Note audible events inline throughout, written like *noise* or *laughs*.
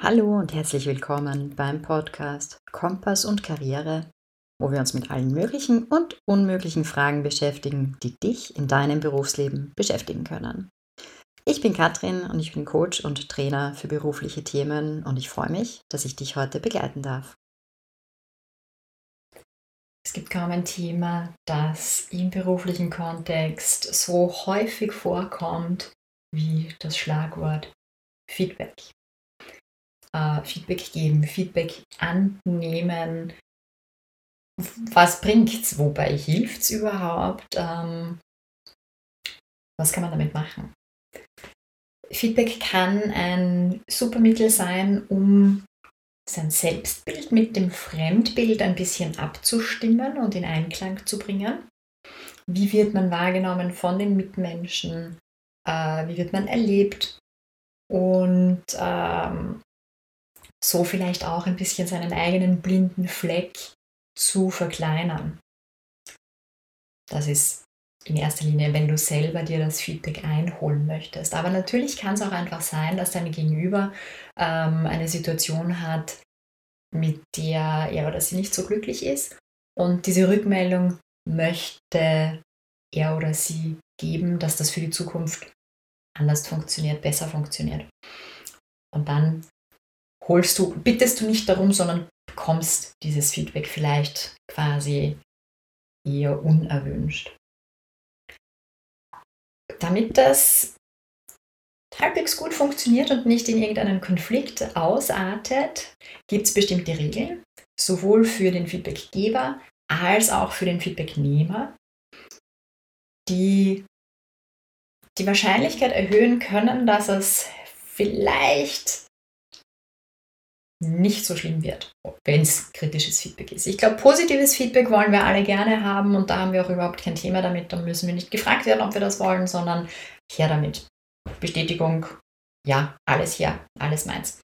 Hallo und herzlich willkommen beim Podcast Kompass und Karriere, wo wir uns mit allen möglichen und unmöglichen Fragen beschäftigen, die dich in deinem Berufsleben beschäftigen können. Ich bin Katrin und ich bin Coach und Trainer für berufliche Themen und ich freue mich, dass ich dich heute begleiten darf. Es gibt kaum ein Thema, das im beruflichen Kontext so häufig vorkommt wie das Schlagwort Feedback äh, Feedback geben, Feedback annehmen. Was bringt es? Wobei hilft es überhaupt? Ähm, was kann man damit machen? Feedback kann ein super Mittel sein, um sein Selbstbild mit dem Fremdbild ein bisschen abzustimmen und in Einklang zu bringen. Wie wird man wahrgenommen von den Mitmenschen? Äh, wie wird man erlebt? Und ähm, so vielleicht auch ein bisschen seinen eigenen blinden Fleck zu verkleinern. Das ist in erster Linie, wenn du selber dir das Feedback einholen möchtest. Aber natürlich kann es auch einfach sein, dass dein Gegenüber ähm, eine Situation hat, mit der er oder sie nicht so glücklich ist. Und diese Rückmeldung möchte er oder sie geben, dass das für die Zukunft anders funktioniert, besser funktioniert. Und dann holst du, bittest du nicht darum, sondern bekommst dieses Feedback vielleicht quasi eher unerwünscht. Damit das halbwegs gut funktioniert und nicht in irgendeinen Konflikt ausartet, gibt es bestimmte Regeln, sowohl für den Feedbackgeber als auch für den Feedbacknehmer, die die Wahrscheinlichkeit erhöhen können, dass es vielleicht nicht so schlimm wird, wenn es kritisches Feedback ist. Ich glaube, positives Feedback wollen wir alle gerne haben und da haben wir auch überhaupt kein Thema damit. Da müssen wir nicht gefragt werden, ob wir das wollen, sondern her damit. Bestätigung, ja, alles her, alles meins.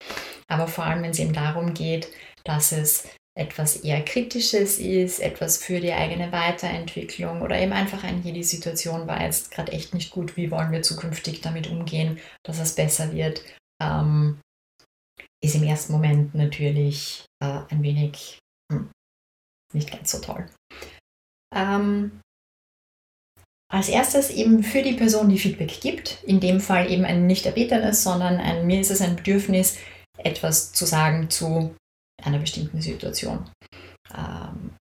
Aber vor allem, wenn es eben darum geht, dass es etwas eher Kritisches ist, etwas für die eigene Weiterentwicklung oder eben einfach ein, hier die Situation war jetzt gerade echt nicht gut, wie wollen wir zukünftig damit umgehen, dass es besser wird, ähm, ist im ersten Moment natürlich äh, ein wenig hm, nicht ganz so toll. Ähm, als erstes eben für die Person, die Feedback gibt, in dem Fall eben ein nicht erbetenes, sondern ein, mir ist es ein Bedürfnis, etwas zu sagen zu einer bestimmten Situation. Ähm,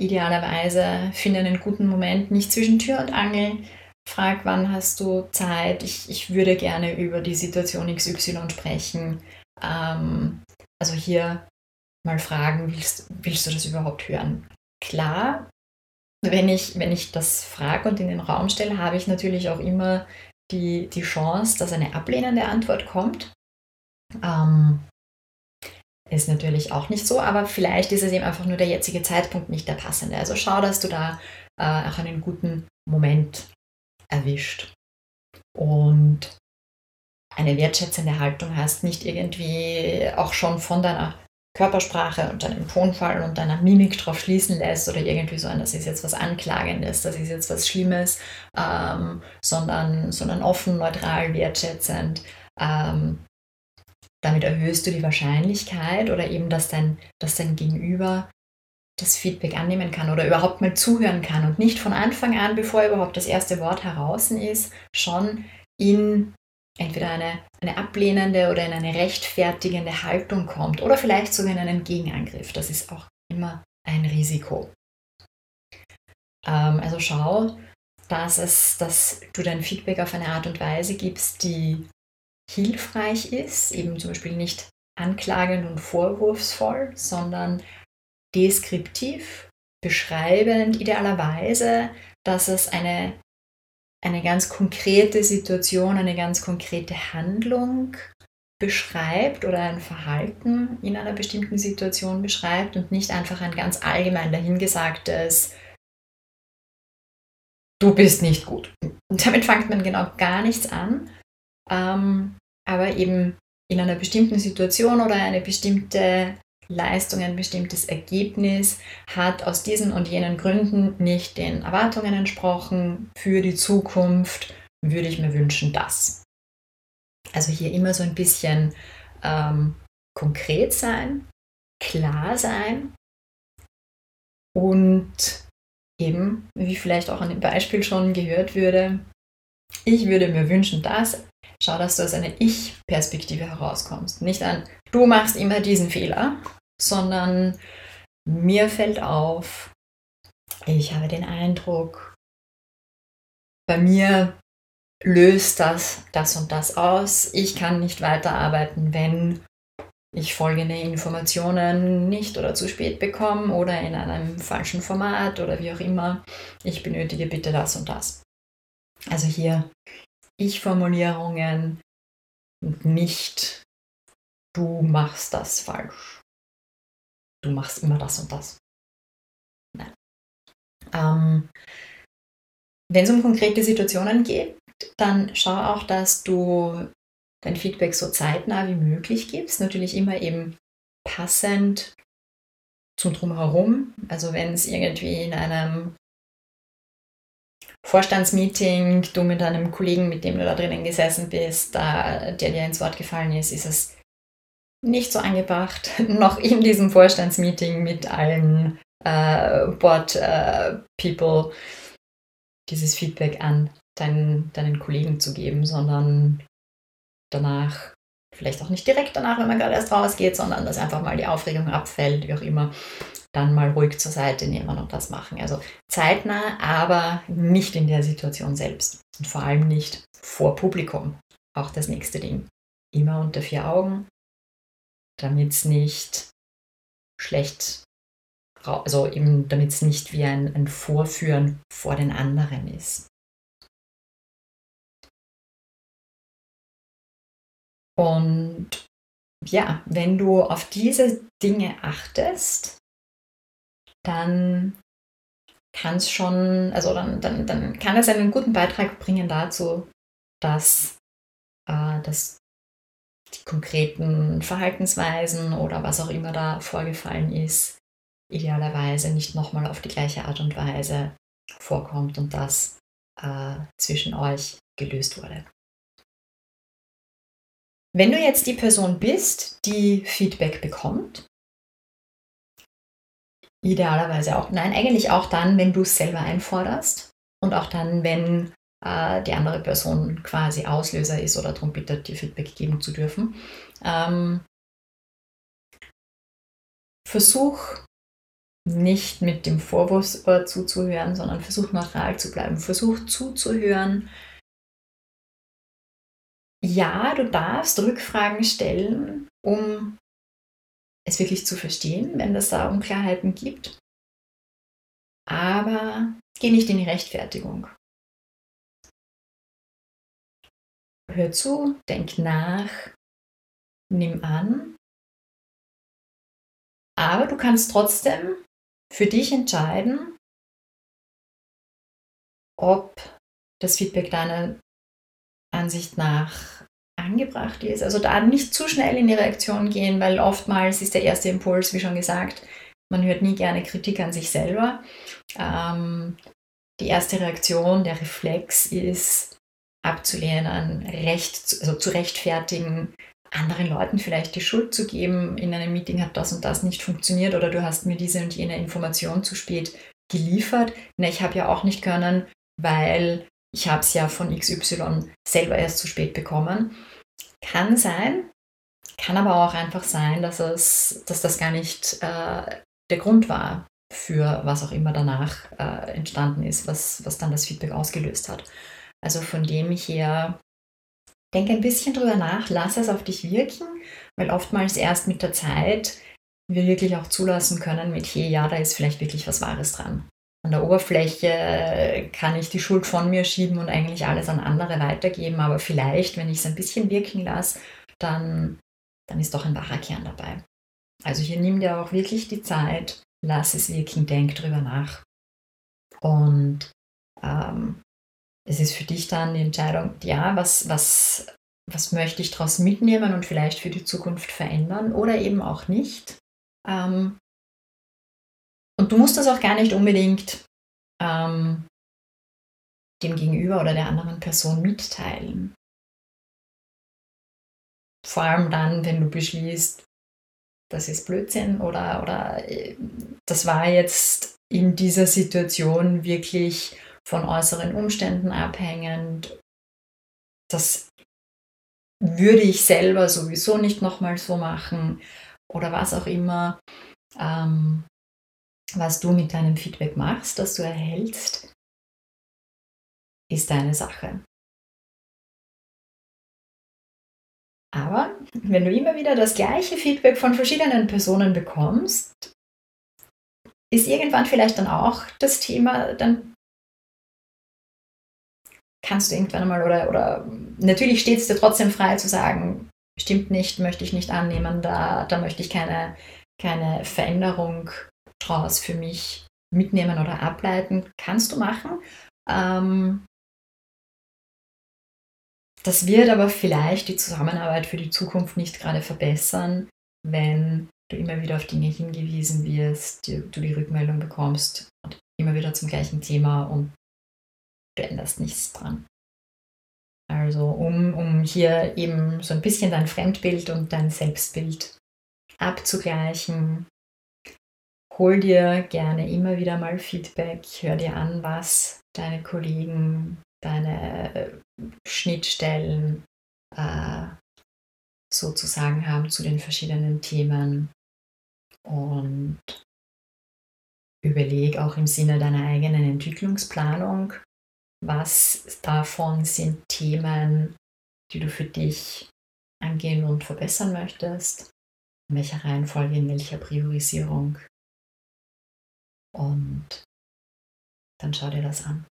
idealerweise finde einen guten Moment nicht zwischen Tür und Angel, frag, wann hast du Zeit, ich, ich würde gerne über die Situation XY sprechen, ähm, also hier mal fragen, willst, willst du das überhaupt hören? Klar, wenn ich, wenn ich das frage und in den Raum stelle, habe ich natürlich auch immer die, die Chance, dass eine ablehnende Antwort kommt. Ähm, ist natürlich auch nicht so, aber vielleicht ist es eben einfach nur der jetzige Zeitpunkt nicht der passende. Also schau, dass du da äh, auch einen guten Moment erwischt. Und eine wertschätzende Haltung hast, nicht irgendwie auch schon von deiner Körpersprache und deinem Tonfall und deiner Mimik drauf schließen lässt oder irgendwie so ein, das ist jetzt was Anklagendes, das ist jetzt was Schlimmes, ähm, sondern, sondern offen, neutral, wertschätzend. Ähm, damit erhöhst du die Wahrscheinlichkeit oder eben, dass dein, dass dein Gegenüber das Feedback annehmen kann oder überhaupt mal zuhören kann und nicht von Anfang an, bevor überhaupt das erste Wort heraus ist, schon in entweder eine, eine ablehnende oder in eine rechtfertigende Haltung kommt oder vielleicht sogar in einen Gegenangriff. Das ist auch immer ein Risiko. Ähm, also schau, dass, es, dass du dein Feedback auf eine Art und Weise gibst, die hilfreich ist, eben zum Beispiel nicht anklagend und vorwurfsvoll, sondern deskriptiv, beschreibend, idealerweise, dass es eine eine ganz konkrete Situation, eine ganz konkrete Handlung beschreibt oder ein Verhalten in einer bestimmten Situation beschreibt und nicht einfach ein ganz allgemein dahingesagtes, du bist nicht gut. Und damit fängt man genau gar nichts an, ähm, aber eben in einer bestimmten Situation oder eine bestimmte Leistung, ein bestimmtes Ergebnis hat aus diesen und jenen Gründen nicht den Erwartungen entsprochen. Für die Zukunft würde ich mir wünschen, dass. Also hier immer so ein bisschen ähm, konkret sein, klar sein und eben, wie vielleicht auch an dem Beispiel schon gehört würde, ich würde mir wünschen, dass, schau, dass du aus einer Ich-Perspektive herauskommst. Nicht ein, du machst immer diesen Fehler, sondern mir fällt auf, ich habe den Eindruck, bei mir löst das das und das aus. Ich kann nicht weiterarbeiten, wenn ich folgende Informationen nicht oder zu spät bekomme oder in einem falschen Format oder wie auch immer. Ich benötige bitte das und das. Also hier Ich-Formulierungen und nicht du machst das falsch. Du machst immer das und das. Nein. Ähm, Wenn es um konkrete Situationen geht, dann schau auch, dass du dein Feedback so zeitnah wie möglich gibst. Natürlich immer eben passend zum Drumherum. Also wenn es irgendwie in einem Vorstandsmeeting, du mit einem Kollegen, mit dem du da drinnen gesessen bist, da, der dir ins Wort gefallen ist, ist es nicht so angebracht, *laughs* noch in diesem Vorstandsmeeting mit allen äh, Board-People äh, dieses Feedback an deinen, deinen Kollegen zu geben, sondern danach, vielleicht auch nicht direkt danach, wenn man gerade erst rausgeht, sondern dass einfach mal die Aufregung abfällt, wie auch immer, dann mal ruhig zur Seite nehmen und das machen. Also zeitnah, aber nicht in der Situation selbst und vor allem nicht vor Publikum. Auch das nächste Ding. Immer unter vier Augen, damit es nicht schlecht, also eben damit es nicht wie ein, ein Vorführen vor den anderen ist. Und ja, wenn du auf diese Dinge achtest, dann kann es schon, also dann, dann, dann kann es einen guten Beitrag bringen dazu, dass, äh, dass die konkreten Verhaltensweisen oder was auch immer da vorgefallen ist, idealerweise nicht nochmal auf die gleiche Art und Weise vorkommt und das äh, zwischen euch gelöst wurde. Wenn du jetzt die Person bist, die Feedback bekommt, idealerweise auch, nein, eigentlich auch dann, wenn du es selber einforderst und auch dann, wenn äh, die andere Person quasi Auslöser ist oder darum bittet, dir Feedback geben zu dürfen. Ähm, versuch nicht mit dem Vorwurfsohr zuzuhören, sondern versuch neutral zu bleiben. Versuch zuzuhören, ja, du darfst Rückfragen stellen, um es wirklich zu verstehen, wenn es da Unklarheiten gibt. Aber geh nicht in die Rechtfertigung. Hör zu, denk nach, nimm an. Aber du kannst trotzdem für dich entscheiden, ob das Feedback deiner Ansicht nach angebracht ist. Also da nicht zu schnell in die Reaktion gehen, weil oftmals ist der erste Impuls, wie schon gesagt, man hört nie gerne Kritik an sich selber. Ähm, die erste Reaktion, der Reflex ist abzulehnen, recht, also zu rechtfertigen, anderen Leuten vielleicht die Schuld zu geben, in einem Meeting hat das und das nicht funktioniert oder du hast mir diese und jene Information zu spät geliefert. Na, ich habe ja auch nicht können, weil ich habe es ja von XY selber erst zu spät bekommen. Kann sein, kann aber auch einfach sein, dass, es, dass das gar nicht äh, der Grund war für was auch immer danach äh, entstanden ist, was, was dann das Feedback ausgelöst hat. Also von dem her, denke ein bisschen drüber nach, lass es auf dich wirken, weil oftmals erst mit der Zeit wir wirklich auch zulassen können mit, hey, ja, da ist vielleicht wirklich was Wahres dran an der Oberfläche kann ich die Schuld von mir schieben und eigentlich alles an andere weitergeben, aber vielleicht, wenn ich es ein bisschen wirken lasse, dann, dann ist doch ein wahrer Kern dabei. Also hier nimm dir auch wirklich die Zeit, lass es wirken, denk drüber nach. Und ähm, es ist für dich dann die Entscheidung, ja, was, was, was möchte ich daraus mitnehmen und vielleicht für die Zukunft verändern oder eben auch nicht. Ähm, und du musst das auch gar nicht unbedingt ähm, dem Gegenüber oder der anderen Person mitteilen. vor allem dann, wenn du beschließt, das ist Blödsinn oder, oder äh, das war jetzt in dieser Situation wirklich von äußeren Umständen abhängend. Das würde ich selber sowieso nicht nochmal so machen oder was auch immer, ähm, was du mit deinem Feedback machst, das du erhältst, ist deine Sache. Aber wenn du immer wieder das gleiche Feedback von verschiedenen Personen bekommst, ist irgendwann vielleicht dann auch das Thema, dann kannst du irgendwann einmal oder, oder natürlich steht es dir trotzdem frei zu sagen, stimmt nicht, möchte ich nicht annehmen, da, da möchte ich keine, keine Veränderung draus für mich mitnehmen oder ableiten, kannst du machen. Ähm, das wird aber vielleicht die Zusammenarbeit für die Zukunft nicht gerade verbessern, wenn du immer wieder auf Dinge hingewiesen wirst, du die Rückmeldung bekommst und immer wieder zum gleichen Thema und du änderst nichts dran. Also um, um hier eben so ein bisschen dein Fremdbild und dein Selbstbild abzugleichen, hol dir gerne immer wieder mal Feedback, hör dir an, was deine Kollegen deine Schnittstellen äh, sozusagen haben zu den verschiedenen Themen und überleg auch im Sinne deiner eigenen Entwicklungsplanung, was davon sind Themen, die du für dich angehen und verbessern möchtest, in welcher Reihenfolge, in welcher Priorisierung. Und dann schau dir das an.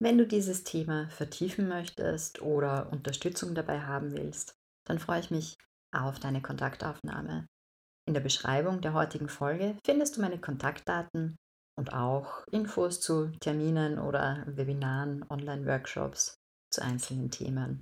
Wenn du dieses Thema vertiefen möchtest oder Unterstützung dabei haben willst, dann freue ich mich auf deine Kontaktaufnahme. In der Beschreibung der heutigen Folge findest du meine Kontaktdaten und auch Infos zu Terminen oder Webinaren, Online-Workshops zu einzelnen Themen.